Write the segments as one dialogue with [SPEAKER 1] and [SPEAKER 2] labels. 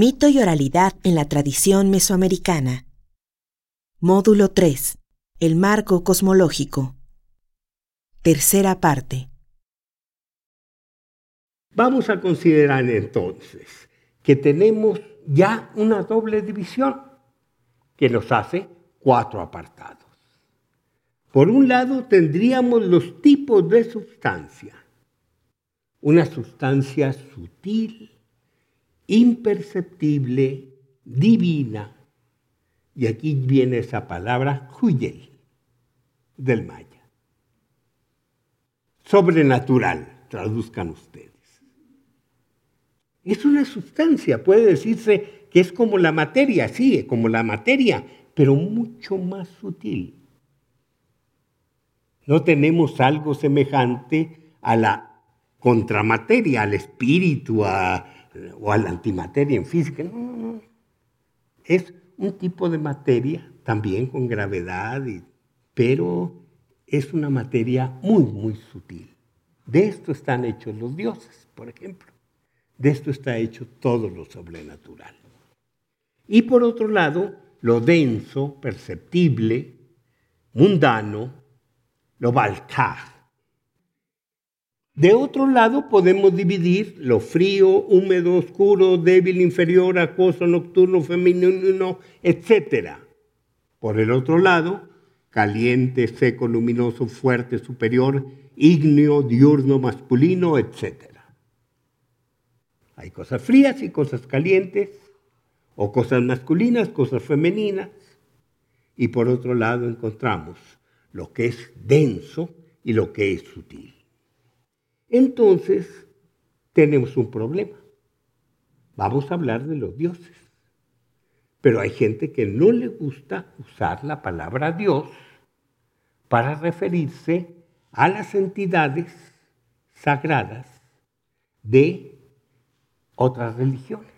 [SPEAKER 1] Mito y oralidad en la tradición mesoamericana. Módulo 3. El marco cosmológico. Tercera parte.
[SPEAKER 2] Vamos a considerar entonces que tenemos ya una doble división que nos hace cuatro apartados. Por un lado tendríamos los tipos de sustancia. Una sustancia sutil, imperceptible, divina. Y aquí viene esa palabra huyel del maya. Sobrenatural, traduzcan ustedes. Es una sustancia, puede decirse que es como la materia, sí, como la materia, pero mucho más sutil. No tenemos algo semejante a la contramateria, al espíritu, a, o a la antimateria en física. No, no, no. Es un tipo de materia, también con gravedad, pero es una materia muy, muy sutil. De esto están hechos los dioses, por ejemplo. De esto está hecho todo lo sobrenatural. Y por otro lado, lo denso, perceptible, mundano, lo balcaj, de otro lado, podemos dividir lo frío, húmedo, oscuro, débil, inferior, acoso, nocturno, femenino, etc. Por el otro lado, caliente, seco, luminoso, fuerte, superior, ígneo, diurno, masculino, etc. Hay cosas frías y cosas calientes, o cosas masculinas, cosas femeninas. Y por otro lado encontramos lo que es denso y lo que es sutil entonces tenemos un problema. Vamos a hablar de los dioses. Pero hay gente que no le gusta usar la palabra Dios para referirse a las entidades sagradas de otras religiones.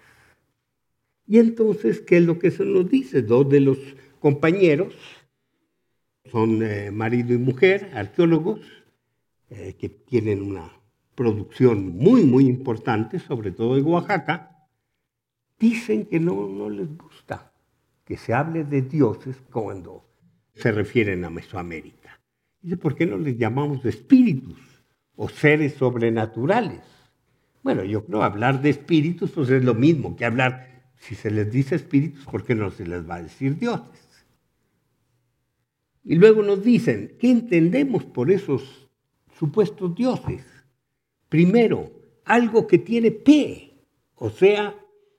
[SPEAKER 2] Y entonces, ¿qué es lo que se nos dice? Dos de los compañeros son eh, marido y mujer, arqueólogos, eh, que tienen una producción muy, muy importante, sobre todo de Oaxaca, dicen que no, no les gusta que se hable de dioses cuando se refieren a Mesoamérica. Dice, ¿por qué no les llamamos espíritus o seres sobrenaturales? Bueno, yo creo hablar de espíritus pues es lo mismo que hablar, si se les dice espíritus, ¿por qué no se les va a decir dioses? Y luego nos dicen, ¿qué entendemos por esos supuestos dioses? Primero, algo que tiene P, o sea,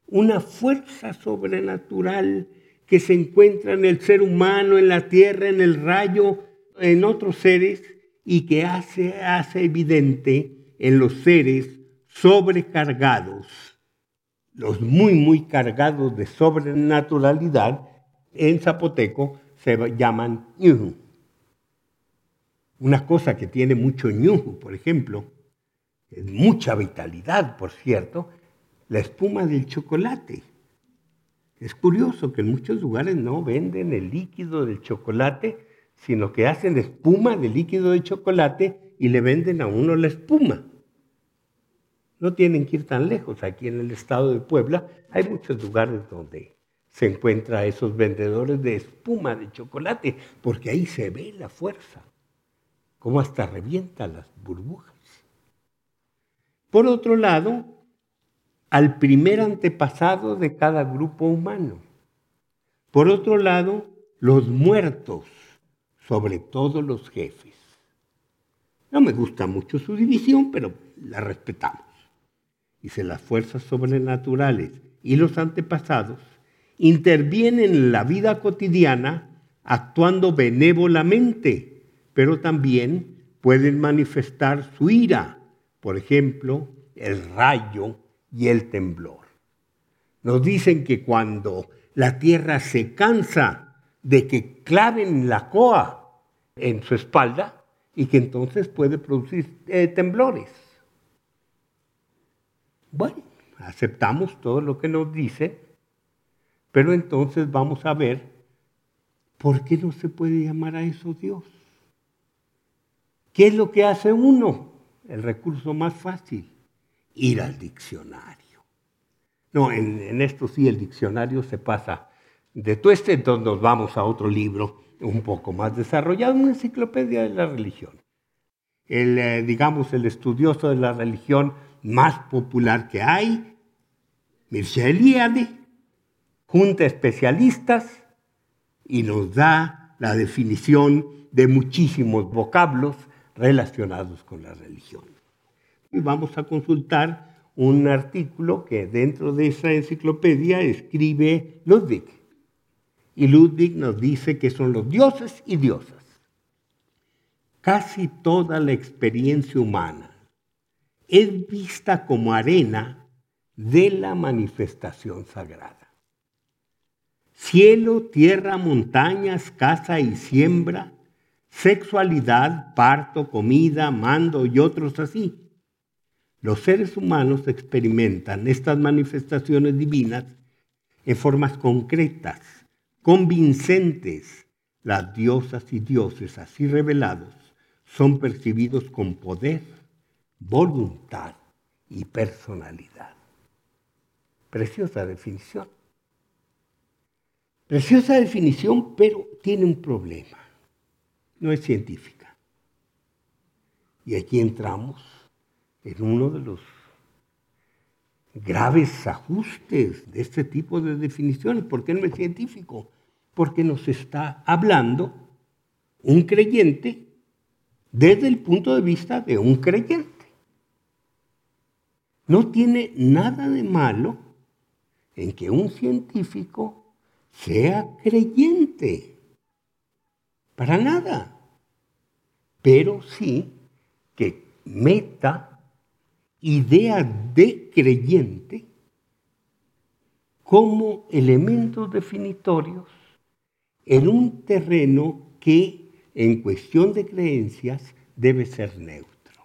[SPEAKER 2] una fuerza sobrenatural que se encuentra en el ser humano, en la tierra, en el rayo, en otros seres y que hace, hace evidente en los seres sobrecargados, los muy, muy cargados de sobrenaturalidad, en zapoteco se llaman ñuju. Una cosa que tiene mucho ñuju, por ejemplo, mucha vitalidad, por cierto, la espuma del chocolate. Es curioso que en muchos lugares no venden el líquido del chocolate, sino que hacen espuma del líquido de chocolate y le venden a uno la espuma. No tienen que ir tan lejos. Aquí en el estado de Puebla hay muchos lugares donde se encuentra esos vendedores de espuma de chocolate, porque ahí se ve la fuerza, cómo hasta revienta las burbujas. Por otro lado, al primer antepasado de cada grupo humano. Por otro lado, los muertos, sobre todo los jefes. No me gusta mucho su división, pero la respetamos. Dice, las fuerzas sobrenaturales y los antepasados intervienen en la vida cotidiana actuando benévolamente, pero también pueden manifestar su ira por ejemplo, el rayo y el temblor. Nos dicen que cuando la tierra se cansa de que claven la coa en su espalda y que entonces puede producir eh, temblores. Bueno, aceptamos todo lo que nos dice, pero entonces vamos a ver por qué no se puede llamar a eso Dios. ¿Qué es lo que hace uno? El recurso más fácil, ir al diccionario. No, en, esto sí el diccionario se pasa de todo este, entonces nos vamos a otro libro un poco más desarrollado, una enciclopedia de la religión. El, eh, digamos, el estudioso de la religión más popular que hay, Mircea Eliade, junta especialistas y nos da la definición de muchísimos vocablos relacionados con la religión. Y vamos a consultar un artículo que dentro de esa enciclopedia escribe Ludwig. Y Ludwig nos dice que son los dioses y diosas. Casi toda la experiencia humana es vista como arena de la manifestación sagrada. Cielo, tierra, montañas, casa y siembra, sexualidad, parto, comida, mando y otros así los seres humanos experimentan estas manifestaciones divinas en formas concretas, convincentes. Las diosas y dioses así revelados son percibidos con poder, voluntad y personalidad. Preciosa definición. Preciosa definición, pero tiene un problema. No es científica. Y aquí entramos en uno de los graves ajustes de este tipo de definiciones. ¿Por qué no es científico? Porque nos está hablando un creyente desde el punto de vista de un creyente. No tiene nada de malo en que un científico sea creyente. Para nada. Pero sí que meta idea de creyente como elementos definitorios en un terreno que en cuestión de creencias debe ser neutro.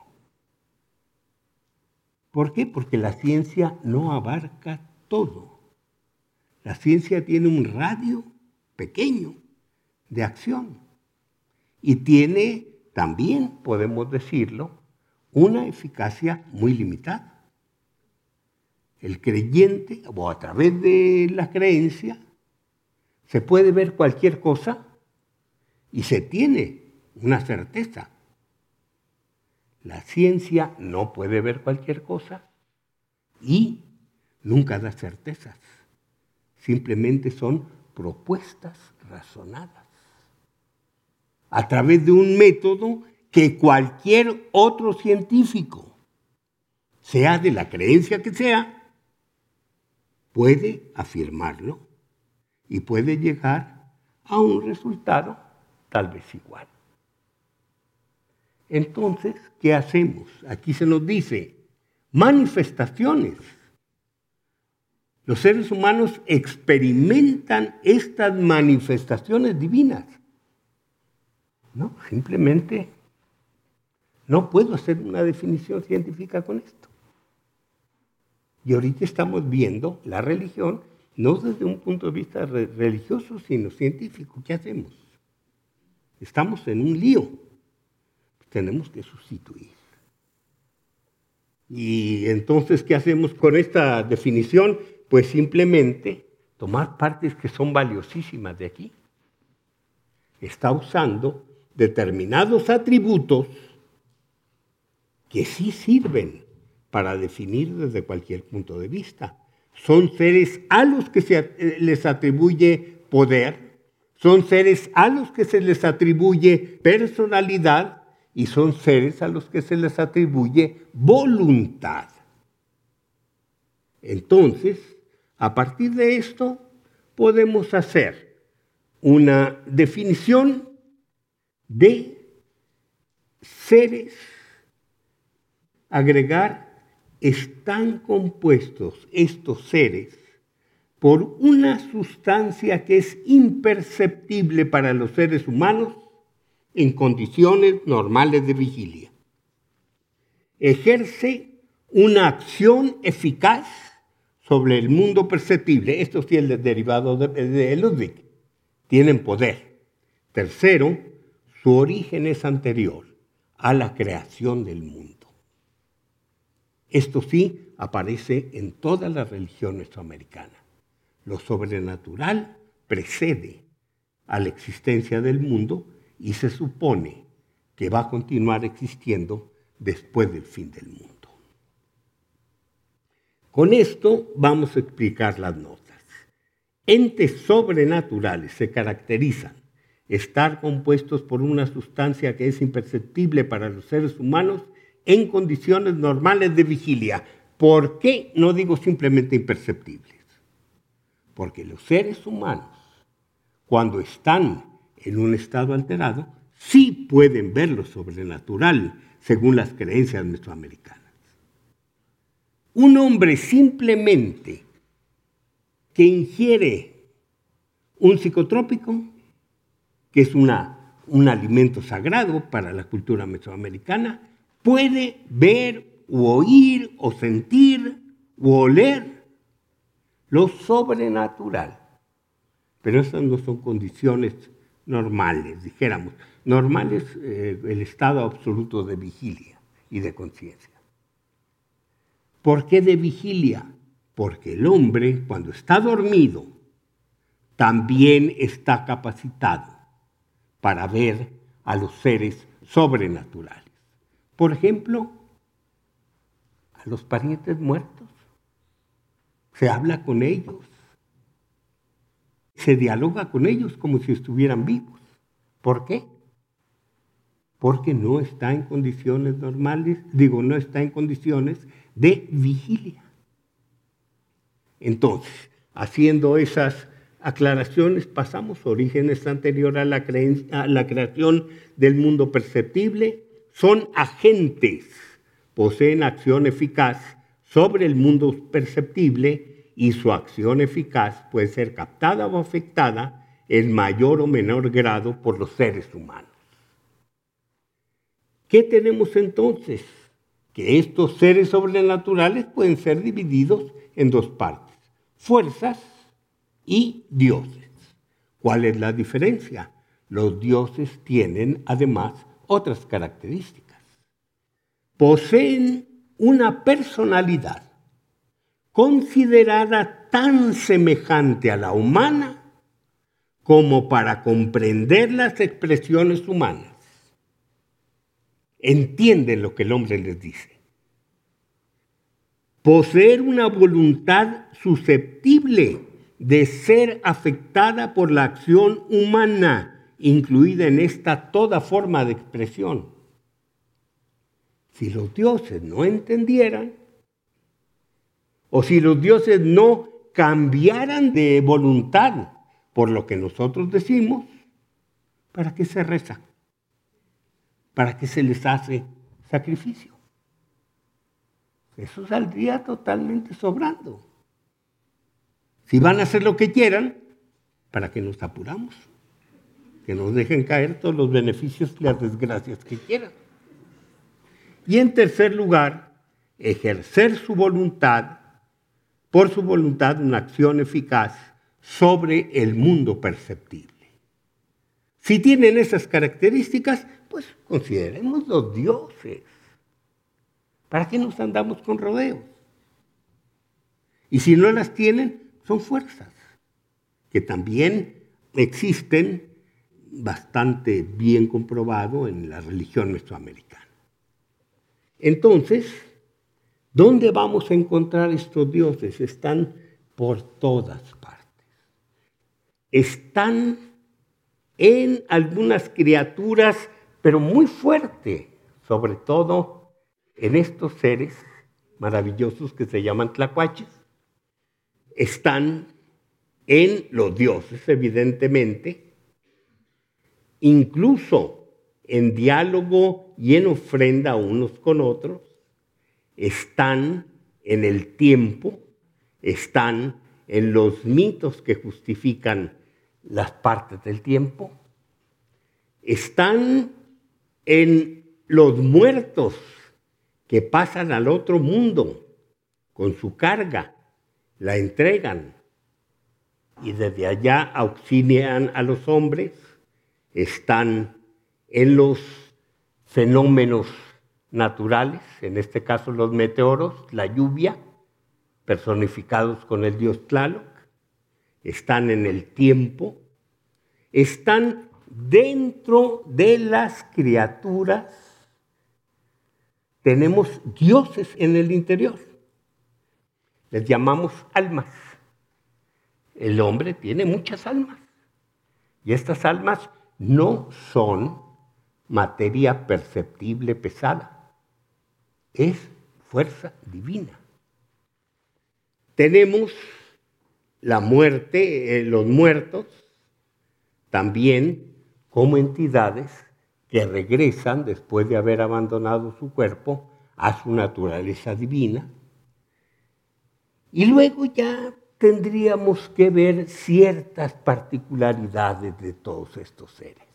[SPEAKER 2] ¿Por qué? Porque la ciencia no abarca todo. La ciencia tiene un radio pequeño de acción y tiene también, podemos decirlo, una eficacia muy limitada. El creyente, o a través de la creencia, se puede ver cualquier cosa y se tiene una certeza. La ciencia no puede ver cualquier cosa y nunca da certezas. Simplemente son propuestas razonadas. A través de un método que cualquier otro científico, sea de la creencia que sea, puede afirmarlo y puede llegar a un resultado tal vez igual. Entonces, ¿qué hacemos? Aquí se nos dice manifestaciones. Los seres humanos experimentan estas manifestaciones divinas. No, simplemente no puedo hacer una definición científica con esto. Y ahorita estamos viendo la religión no desde un punto de vista religioso, sino científico. ¿Qué hacemos? Estamos en un lío. Tenemos que sustituir. Y entonces, ¿qué hacemos con esta definición? Pues simplemente tomar partes que son valiosísimas de aquí. Está usando determinados atributos que sí sirven para definir desde cualquier punto de vista. Son seres a los que se eh, les atribuye poder, son seres a los que se les atribuye personalidad y son seres a los que se les atribuye voluntad. Entonces, a partir de esto, podemos hacer una definición de seres agregar, están compuestos estos seres por una sustancia que es imperceptible para los seres humanos en condiciones normales de vigilia. Ejerce una acción eficaz sobre el mundo perceptible. Esto sí es el derivado de Ludwig. Tienen poder. Tercero, su origen es anterior a la creación del mundo. Esto sí aparece en toda la religión mesoamericana. Lo sobrenatural precede a la existencia del mundo y se supone que va a continuar existiendo después del fin del mundo. Con esto vamos a explicar las notas. Entes sobrenaturales se caracterizan estar compuestos por una sustancia que es imperceptible para los seres humanos en condiciones normales de vigilia. ¿Por qué no digo simplemente imperceptibles? Porque los seres humanos, cuando están en un estado alterado, sí pueden ver lo sobrenatural según las creencias mesoamericanas. Un hombre simplemente que ingiere un psicotrópico, que es un alimento sagrado para la cultura mesoamericana, puede ver oír o sentir o oler lo sobrenatural. Pero esas no son condiciones normales, dijéramos. Normal es eh, el estado absoluto de vigilia y de conciencia. ¿Por qué de vigilia? Porque el hombre, cuando está dormido, también está capacitado para ver a los seres sobrenaturales. Por ejemplo, a los parientes muertos. Se habla con ellos. Se dialoga con ellos como si estuvieran vivos. ¿Por qué? Porque no está en condiciones normales, digo, no está en condiciones de vigilia. Entonces, haciendo esas aclaraciones, pasamos orígenes anteriores a la, a la creación del mundo perceptible. Son agentes, poseen acción eficaz sobre el mundo perceptible y su acción eficaz puede ser captada o afectada en mayor o menor grado por los seres humanos. ¿Qué tenemos entonces? que estos seres sobrenaturales pueden ser divididos en dos partes, fuerzas y dioses. ¿Cuál es la diferencia? Los dioses tienen además otras características. Poseen una personalidad considerada tan semejante a la humana como para comprender las expresiones humanas entienden lo que el hombre les dice. Poseer una voluntad susceptible de ser afectada por la acción humana, incluida en esta toda forma de expresión. Si los dioses no entendieran, o si los dioses no cambiaran de voluntad por lo que nosotros decimos, ¿para qué se reza? ¿para qué se les hace sacrificio? Eso saldría totalmente sobrando. Si van a hacer lo que quieran, ¿para qué nos apuramos? Que nos dejen caer todos los beneficios y las desgracias que quieran. Y en tercer lugar, ejercer su voluntad, por su voluntad, una acción eficaz sobre el mundo perceptible. Si tienen esas características, pues consideremos los dioses. ¿Para qué nos andamos con rodeos? Y si no las tienen, son fuerzas que también existen bastante bien comprobado en la religión mesoamericana. Entonces, ¿dónde vamos a encontrar estos dioses? Están por todas partes. Están en algunas criaturas pero muy fuerte, sobre todo en estos seres maravillosos que se llaman tlacuaches. Están en los dioses, evidentemente, incluso en diálogo y en ofrenda unos con otros, están en el tiempo, están en los mitos que justifican las partes del tiempo, están en los muertos que pasan al otro mundo con su carga, la entregan. Y desde allá auxilian a los hombres, están en los fenómenos naturales, en este caso los meteoros, la lluvia, personificados con el dios Tlaloc, están en el tiempo, están dentro de las criaturas, tenemos dioses en el interior, les llamamos almas. El hombre tiene muchas almas y estas almas no son materia perceptible pesada, es fuerza divina. Tenemos la muerte, eh, los muertos, también como entidades que regresan después de haber abandonado su cuerpo a su naturaleza divina. Y luego ya tendríamos que ver ciertas particularidades de todos estos seres.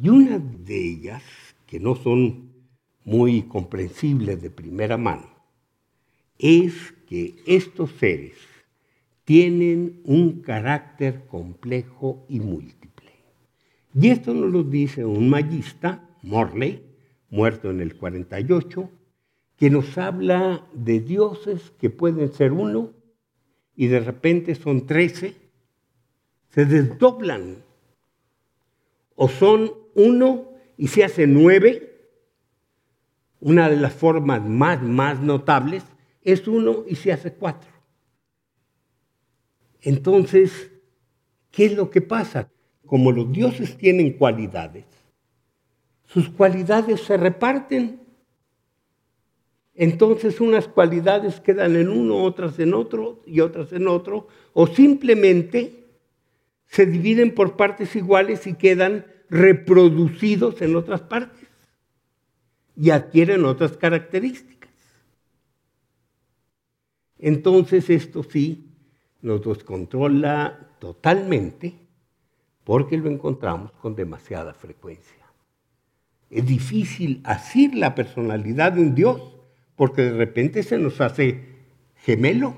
[SPEAKER 2] Y una de ellas, que no son muy comprensibles de primera mano, es que estos seres tienen un carácter complejo y múltiple. Y esto nos lo dice un magista, Morley, muerto en el 48, que nos habla de dioses que pueden ser uno y de repente son trece, se desdoblan. O son uno y se hace nueve. Una de las formas más, más notables es uno y se hace cuatro. Entonces, ¿qué es lo que pasa? Como los dioses tienen cualidades, sus cualidades se reparten. Entonces unas cualidades quedan en uno, otras en otro y otras en otro, o simplemente se dividen por partes iguales y quedan reproducidos en otras partes y adquieren otras características. Entonces esto sí nos descontrola totalmente porque lo encontramos con demasiada frecuencia. Es difícil asir la personalidad de un Dios porque de repente se nos hace gemelo.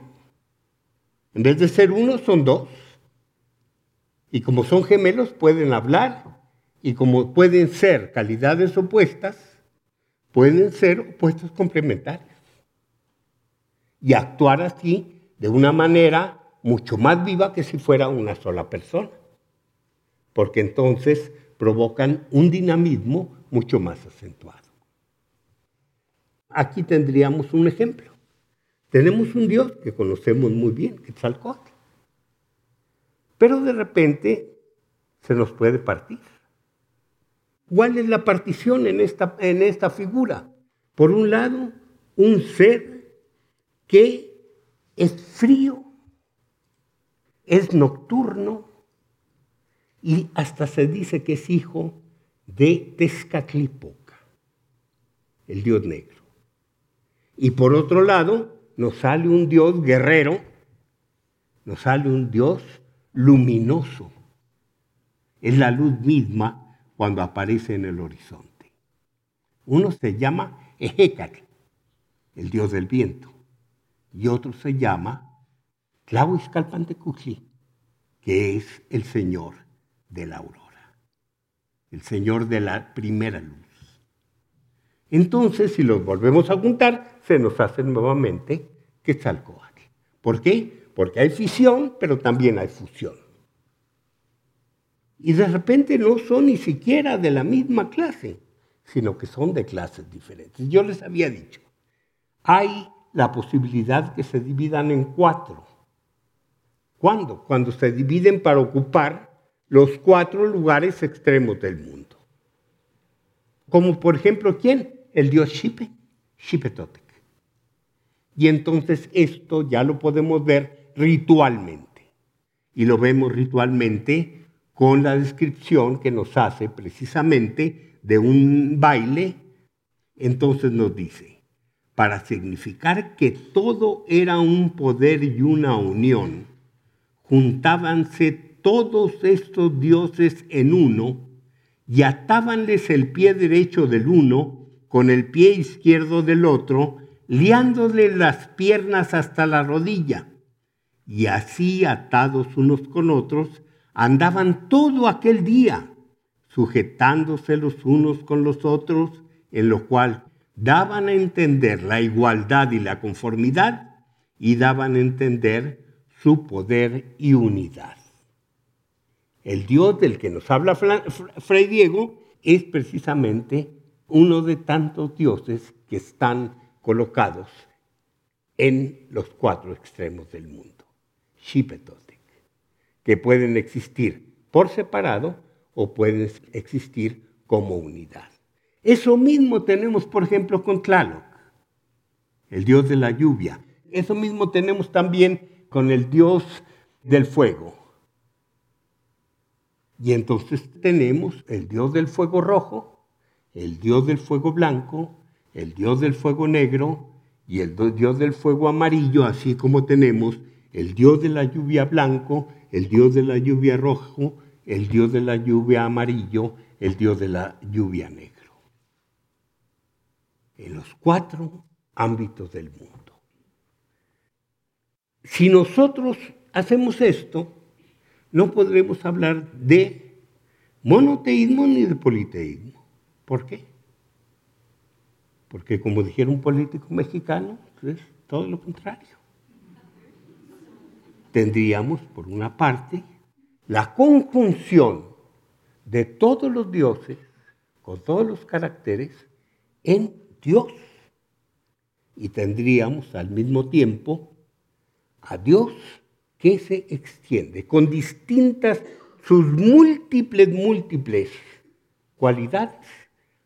[SPEAKER 2] En vez de ser uno, son dos. Y como son gemelos, pueden hablar y como pueden ser calidades opuestas, pueden ser opuestos complementarios. Y actuar así de una manera mucho más viva que si fuera una sola persona. Porque entonces provocan un dinamismo mucho más acentuado. Aquí tendríamos un ejemplo. Tenemos un Dios que conocemos muy bien, Quetzalcóatl. Pero de repente se nos puede partir. ¿Cuál es la partición en esta, en esta figura? Por un lado, un ser que es frío, es nocturno y hasta se dice que es hijo de Tezcatlipoca, el dios negro. Y por otro lado, nos sale un dios guerrero, nos sale un dios luminoso. Es la luz misma cuando aparece en el horizonte. Uno se llama Ejecatl, el dios del viento, y otro se llama Tlahuizcalpantecutli, que es el señor de la aurora, el señor de la primera luz. Entonces, si los volvemos a juntar, se nos hace nuevamente Quetzalcoatl. ¿Por qué? Porque hay fisión, pero también hay fusión y de repente no son ni siquiera de la misma clase, sino que son de clases diferentes. Yo les había dicho, hay la posibilidad que se dividan en cuatro. ¿Cuándo? Cuando se dividen para ocupar los cuatro lugares extremos del mundo. Como por ejemplo, ¿quién? El dios Xipe, Xipetotec. Y entonces esto ya lo podemos ver ritualmente. Y lo vemos ritualmente con la descripción que nos hace precisamente de un baile, entonces nos dice, para significar que todo era un poder y una unión, juntábanse todos estos dioses en uno y atábanles el pie derecho del uno con el pie izquierdo del otro, liándole las piernas hasta la rodilla, y así atados unos con otros, andaban todo aquel día, sujetándose los unos con los otros en lo cual daban a entender la igualdad y la conformidad y daban a entender su poder y unidad. El Dios del que nos habla Fray Diego es precisamente uno de tantos dioses que están colocados en los cuatro extremos del mundo, Shipetotec, que pueden existir por separado o pueden existir como unidad. Eso mismo tenemos, por ejemplo, con Tlaloc, el dios de la lluvia. Eso mismo tenemos también con el dios del fuego. Y entonces tenemos el dios del fuego rojo, el dios del fuego blanco, el dios del fuego negro y el dios del fuego amarillo, así como tenemos el dios de la lluvia blanco, el dios de la lluvia rojo, el dios de la lluvia amarillo, el dios de la lluvia negro. En los cuatro ámbitos del mundo. Si nosotros hacemos esto, no podremos hablar de monoteísmo ni de politeísmo. ¿Por qué? Porque como dijera un político mexicano, es todo lo contrario. Tendríamos, por una parte, la conjunción de todos los dioses, con todos los caracteres, en Dios. Y tendríamos al mismo tiempo a Dios que se extiende con distintas, sus múltiples, múltiples cualidades,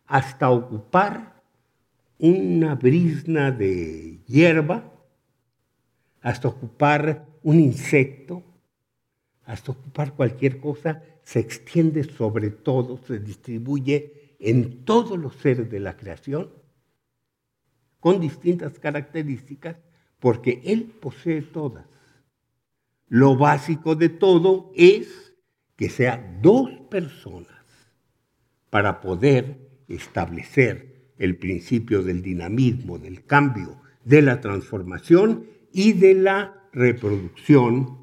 [SPEAKER 2] hasta ocupar una brisna de hierba, hasta ocupar un insecto, hasta ocupar cualquier cosa, se extiende sobre todo, se distribuye en todos los seres de la creación, con distintas características, porque Él posee todas. Lo básico de todo es que sea dos personas para poder establecer el principio del dinamismo, del cambio, de la transformación y de la reproducción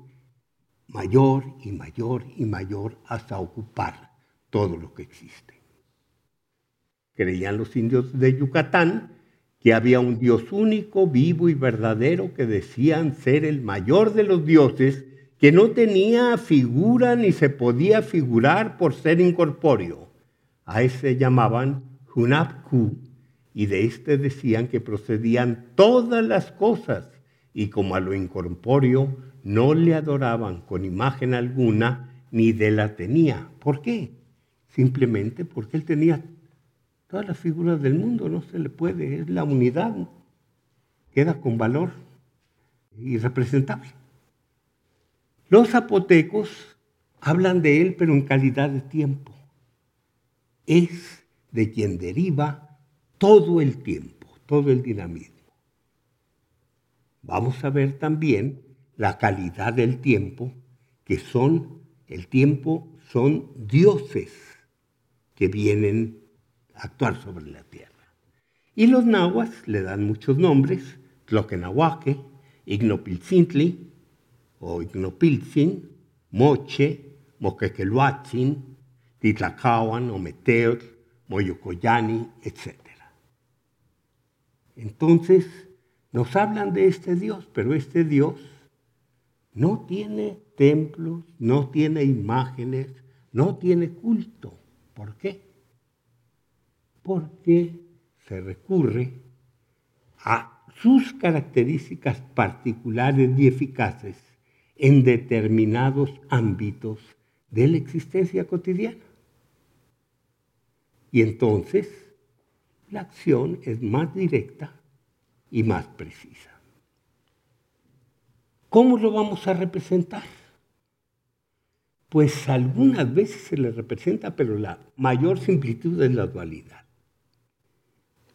[SPEAKER 2] mayor y mayor y mayor hasta ocupar todo lo que existe. Creían los indios de Yucatán que había un Dios único, vivo y verdadero que decían ser el mayor de los dioses, que no tenía figura ni se podía figurar por ser incorpóreo. A ese llamaban Hunabku, y de este decían que procedían todas las cosas, y como a lo incorpóreo no le adoraban con imagen alguna, ni de la tenía. ¿Por qué? Simplemente porque él tenía todas las figuras del mundo, no se le puede, es la unidad, queda con valor irrepresentable. Los zapotecos hablan de él, pero en calidad de tiempo. Es de quien deriva todo el tiempo, todo el dinamismo. Vamos a ver también la calidad del tiempo, que son, el tiempo son dioses que vienen actuar sobre la tierra. Y los nahuas le dan muchos nombres, Tloquenahuaque, Ignopilcintli o Moche, Moquequeluatzin, Titlacahuan, Ometeotl, Moyocoyani, etc. Entonces, nos hablan de este Dios, pero este Dios no tiene templos, no tiene imágenes, no tiene culto. ¿Por qué? porque se recurre a sus características particulares y eficaces en determinados ámbitos de la existencia cotidiana. Y entonces la acción es más directa y más precisa. ¿Cómo lo vamos a representar? Pues algunas veces se le representa, pero la mayor simplitud es la dualidad.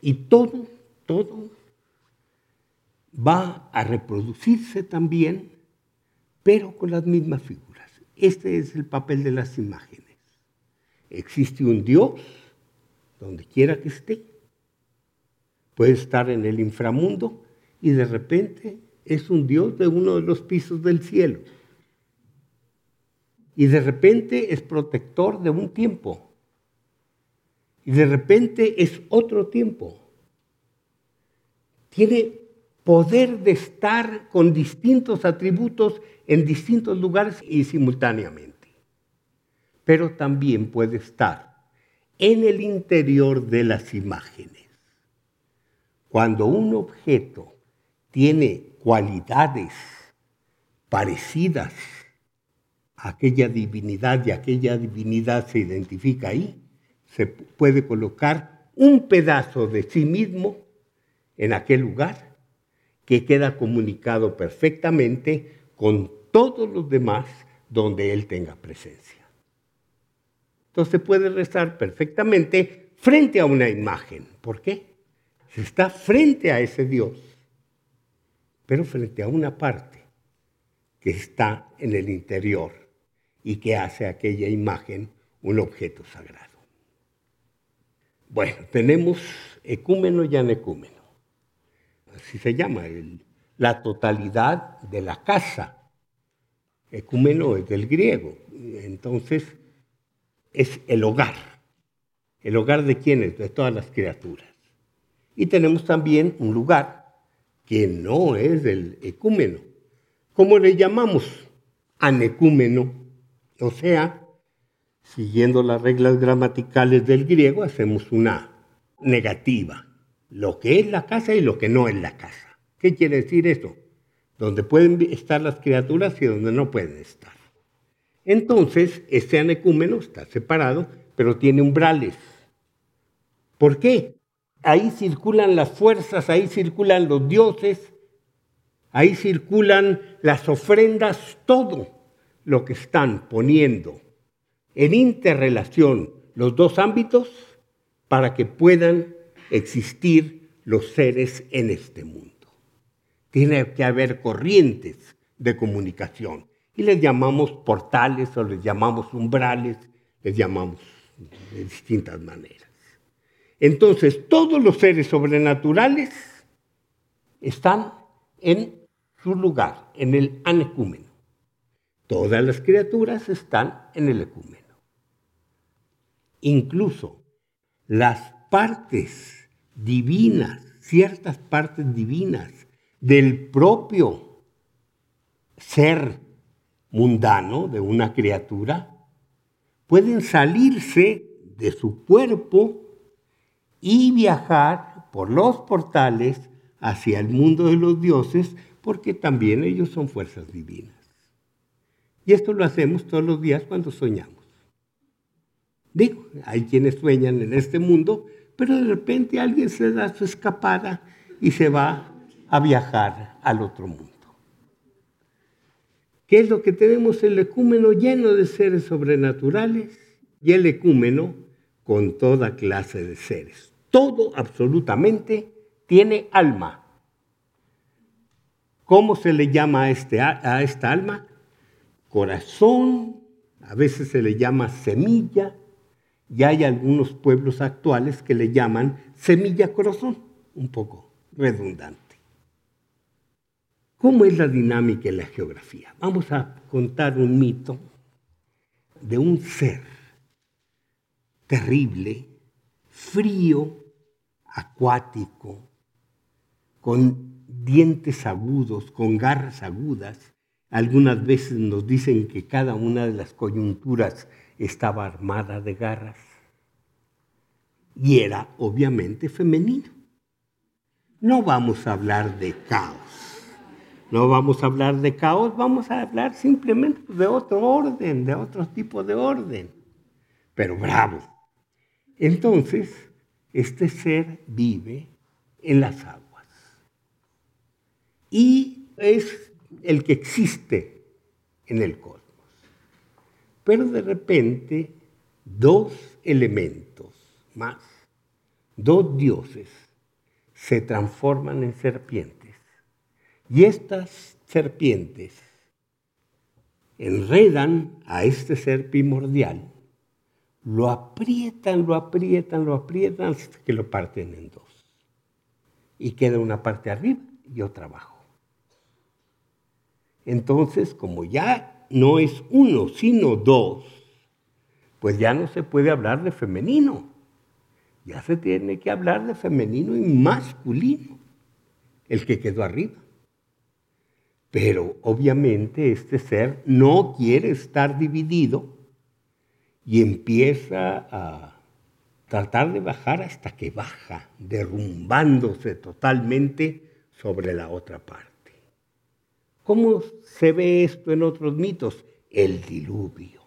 [SPEAKER 2] Y todo, todo va a reproducirse también, pero con las mismas figuras. Este es el papel de las imágenes. Existe un Dios, donde quiera que esté. Puede estar en el inframundo y de repente es un Dios de uno de los pisos del cielo. Y de repente es protector de un tiempo Y de repente es otro tiempo. Tiene poder de estar con distintos atributos en distintos lugares y simultáneamente. Pero también puede estar en el interior de las imágenes. Cuando un objeto tiene cualidades parecidas a aquella divinidad y aquella divinidad se identifica ahí, se puede colocar un pedazo de sí mismo en aquel lugar que queda comunicado perfectamente con todos los demás donde Él tenga presencia. Entonces puede rezar perfectamente frente a una imagen. ¿Por qué? Se está frente a ese Dios, pero frente a una parte que está en el interior y que hace aquella imagen un objeto sagrado. Bueno, tenemos ecúmeno y anecúmeno. Así se llama, la totalidad de la casa. Ecúmeno es del griego. Entonces, es el hogar. ¿El hogar de quiénes? De todas las criaturas. Y tenemos también un lugar que no es del ecúmeno. ¿Cómo le llamamos? Anecúmeno. O sea, siguiendo las reglas gramaticales del griego, hacemos una negativa. Lo que es la casa y lo que no es la casa. ¿Qué quiere decir eso? Donde pueden estar las criaturas y donde no pueden estar. Entonces, este anecúmeno está separado, pero tiene umbrales. ¿Por qué? Ahí circulan las fuerzas, ahí circulan los dioses, ahí circulan las ofrendas, todo lo que están poniendo en interrelación los dos ámbitos para que puedan existir los seres en este mundo. Tiene que haber corrientes de comunicación y les llamamos portales o les llamamos umbrales, les llamamos de distintas maneras. Entonces, todos los seres sobrenaturales están en su lugar, en el anecúmeno. Todas las criaturas están en el ecúmeno. Incluso las partes divinas, ciertas partes divinas del propio ser mundano de una criatura, pueden salirse de su cuerpo y viajar por los portales hacia el mundo de los dioses, porque también ellos son fuerzas divinas. Y esto lo hacemos todos los días cuando soñamos. Digo, hay quienes sueñan en este mundo, pero de repente alguien se da su escapada y se va a viajar al otro mundo. ¿Qué es lo que tenemos? El ecúmeno lleno de seres sobrenaturales y el ecúmeno con toda clase de seres. Todo absolutamente tiene alma. ¿Cómo se le llama a, este, a esta alma? Corazón, a veces se le llama semilla, y hay algunos pueblos actuales que le llaman semilla corazón, un poco redundante. ¿Cómo es la dinámica en la geografía? Vamos a contar un mito de un ser terrible, frío, acuático, con dientes agudos, con garras agudas. Algunas veces nos dicen que cada una de las coyunturas estaba armada de garras y era obviamente femenino. No vamos a hablar de caos, no vamos a hablar de caos, vamos a hablar simplemente de otro orden, de otro tipo de orden, pero bravo. Entonces, este ser vive en las aguas y es el que existe en el cosmos. Pero de repente, dos elementos más, dos dioses, se transforman en serpientes. Y estas serpientes enredan a este ser primordial, lo aprietan, lo aprietan, lo aprietan hasta que lo parten en dos. Y queda una parte arriba y otra abajo. Entonces, como ya no es uno, sino dos, pues ya no se puede hablar de femenino. Ya se tiene que hablar de femenino y masculino, el que quedó arriba. Pero obviamente este ser no quiere estar dividido y empieza a tratar de bajar hasta que baja, derrumbándose totalmente sobre la otra parte. ¿Cómo se ve esto en otros mitos? El diluvio.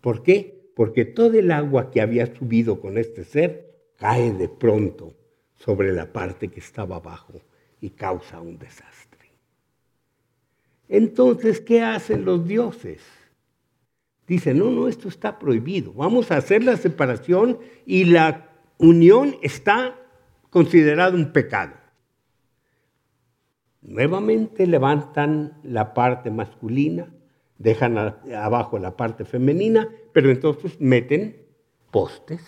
[SPEAKER 2] ¿Por qué? Porque todo el agua que había subido con este ser cae de pronto sobre la parte que estaba abajo y causa un desastre. Entonces, ¿qué hacen los dioses? Dicen, no, no, esto está prohibido. Vamos a hacer la separación y la unión está considerada un pecado. Nuevamente levantan la parte masculina, dejan abajo la parte femenina, pero entonces meten postes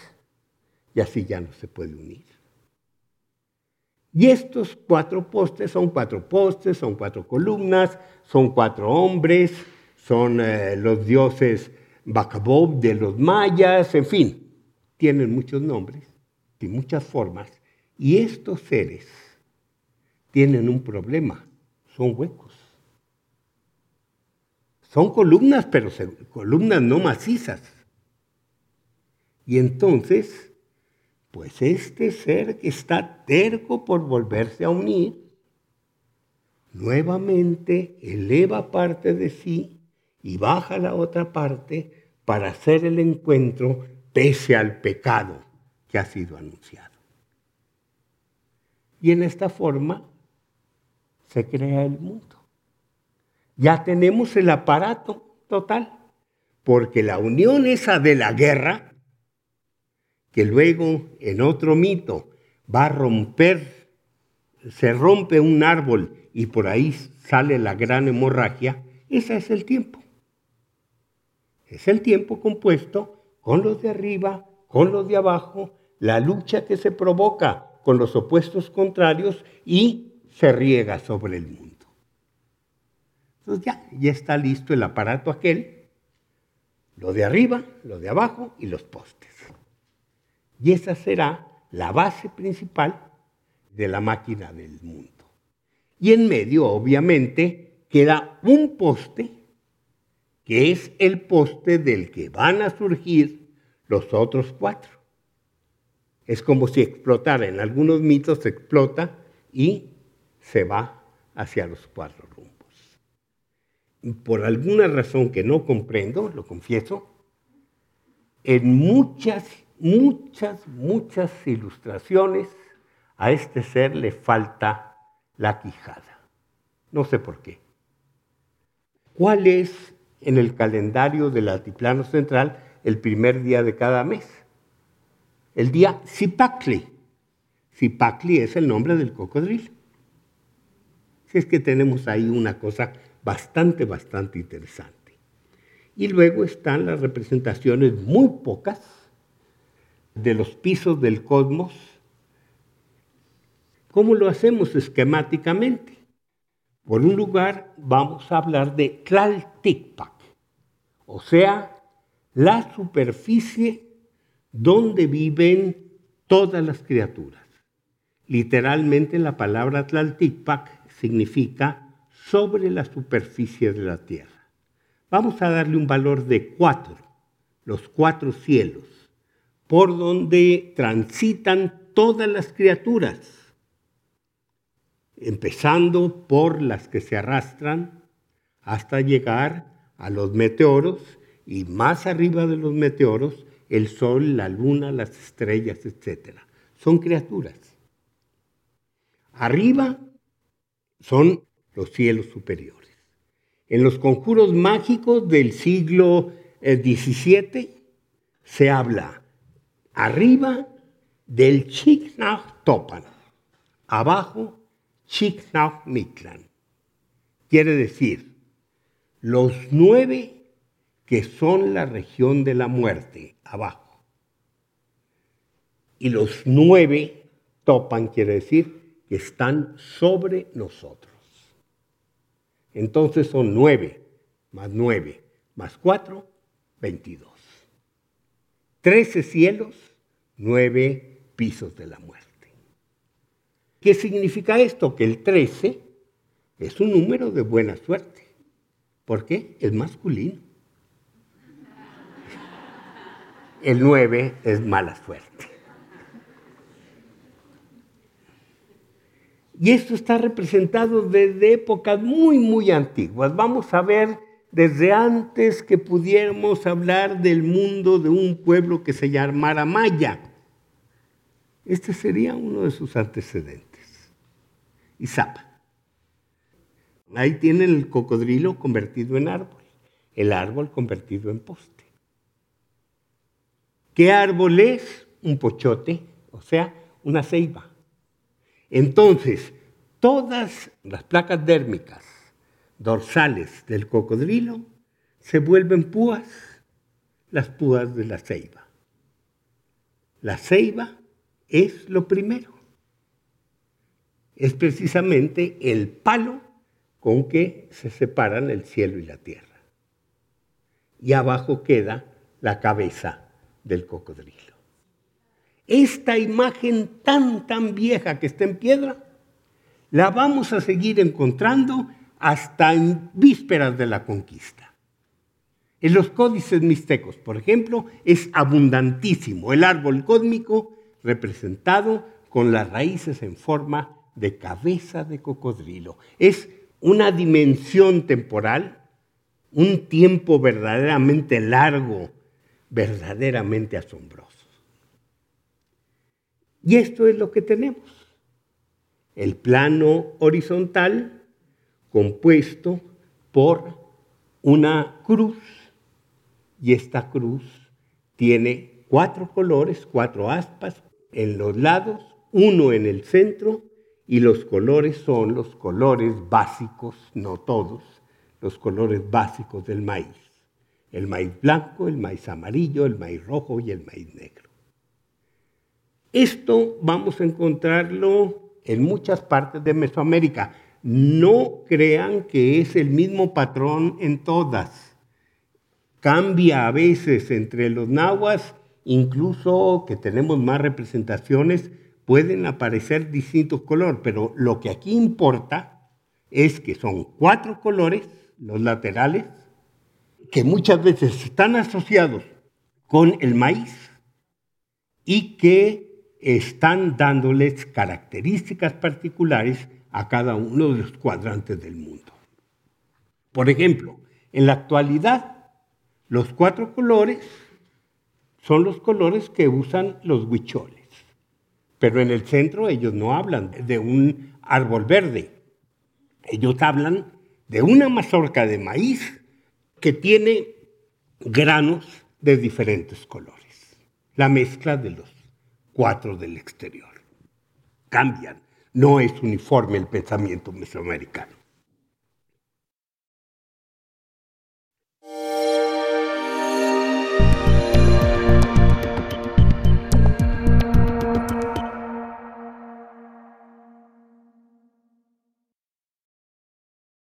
[SPEAKER 2] y así ya no se puede unir. Y estos cuatro postes son cuatro postes, son cuatro columnas, son cuatro hombres, son eh, los dioses Bacabob de los mayas, en fin, tienen muchos nombres y muchas formas. Y estos seres tienen un problema, son huecos. Son columnas, pero columnas no macizas. Y entonces, pues este ser que está terco por volverse a unir, nuevamente eleva parte de sí y baja la otra parte para hacer el encuentro pese al pecado que ha sido anunciado. Y en esta forma se crea el mundo. Ya tenemos el aparato total, porque la unión esa de la guerra, que luego en otro mito va a romper, se rompe un árbol y por ahí sale la gran hemorragia, ese es el tiempo. Es el tiempo compuesto con los de arriba, con los de abajo, la lucha que se provoca con los opuestos contrarios y se riega sobre el mundo. Entonces ya, ya está listo el aparato aquel, lo de arriba, lo de abajo y los postes. Y esa será la base principal de la máquina del mundo. Y en medio, obviamente, queda un poste, que es el poste del que van a surgir los otros cuatro. Es como si explotara, en algunos mitos se explota y se va hacia los cuatro rumbos. Por alguna razón que no comprendo, lo confieso, en muchas, muchas, muchas ilustraciones a este ser le falta la quijada. No sé por qué. ¿Cuál es en el calendario del altiplano central el primer día de cada mes? El día Zipacli. Zipacli es el nombre del cocodrilo es que tenemos ahí una cosa bastante, bastante interesante. Y luego están las representaciones muy pocas de los pisos del cosmos. ¿Cómo lo hacemos esquemáticamente? Por un lugar vamos a hablar de Tlalticpac, o sea, la superficie donde viven todas las criaturas. Literalmente la palabra Tlalticpac significa sobre la superficie de la tierra. Vamos a darle un valor de cuatro, los cuatro cielos, por donde transitan todas las criaturas, empezando por las que se arrastran hasta llegar a los meteoros y más arriba de los meteoros el sol, la luna, las estrellas, etc. Son criaturas. Arriba son los cielos superiores. En los conjuros mágicos del siglo XVII eh, se habla arriba del Chiknach Topan, abajo Chiknach Mitlan. Quiere decir, los nueve que son la región de la muerte, abajo. Y los nueve, Topan quiere decir, están sobre nosotros. Entonces son nueve, más nueve, más cuatro, veintidós. Trece cielos, nueve pisos de la muerte. ¿Qué significa esto? Que el 13 es un número de buena suerte. ¿Por qué? Es masculino. El 9 es mala suerte. Y esto está representado desde épocas muy, muy antiguas. Vamos a ver desde antes que pudiéramos hablar del mundo de un pueblo que se llamara Maya. Este sería uno de sus antecedentes. Izapa. Ahí tienen el cocodrilo convertido en árbol, el árbol convertido en poste. ¿Qué árbol es? Un pochote, o sea, una ceiba. Entonces, todas las placas dérmicas dorsales del cocodrilo se vuelven púas, las púas de la ceiba. La ceiba es lo primero. Es precisamente el palo con que se separan el cielo y la tierra. Y abajo queda la cabeza del cocodrilo. Esta imagen tan, tan vieja que está en piedra, la vamos a seguir encontrando hasta en vísperas de la conquista. En los códices mixtecos, por ejemplo, es abundantísimo el árbol cósmico representado con las raíces en forma de cabeza de cocodrilo. Es una dimensión temporal, un tiempo verdaderamente largo, verdaderamente asombroso. Y esto es lo que tenemos. El plano horizontal compuesto por una cruz y esta cruz tiene cuatro colores, cuatro aspas en los lados, uno en el centro y los colores son los colores básicos, no todos, los colores básicos del maíz. El maíz blanco, el maíz amarillo, el maíz rojo y el maíz negro. Esto vamos a encontrarlo en muchas partes de Mesoamérica. No crean que es el mismo patrón en todas. Cambia a veces entre los nahuas, incluso que tenemos más representaciones, pueden aparecer distintos colores, pero lo que aquí importa es que son cuatro colores, los laterales, que muchas veces están asociados con el maíz y que están dándoles características particulares a cada uno de los cuadrantes del mundo. Por ejemplo, en la actualidad, los cuatro colores son los colores que usan los huicholes, pero en el centro ellos no hablan de un árbol verde, ellos hablan de una mazorca de maíz que tiene granos de diferentes colores, la mezcla de los cuatro del exterior. Cambian. No es uniforme el pensamiento mesoamericano.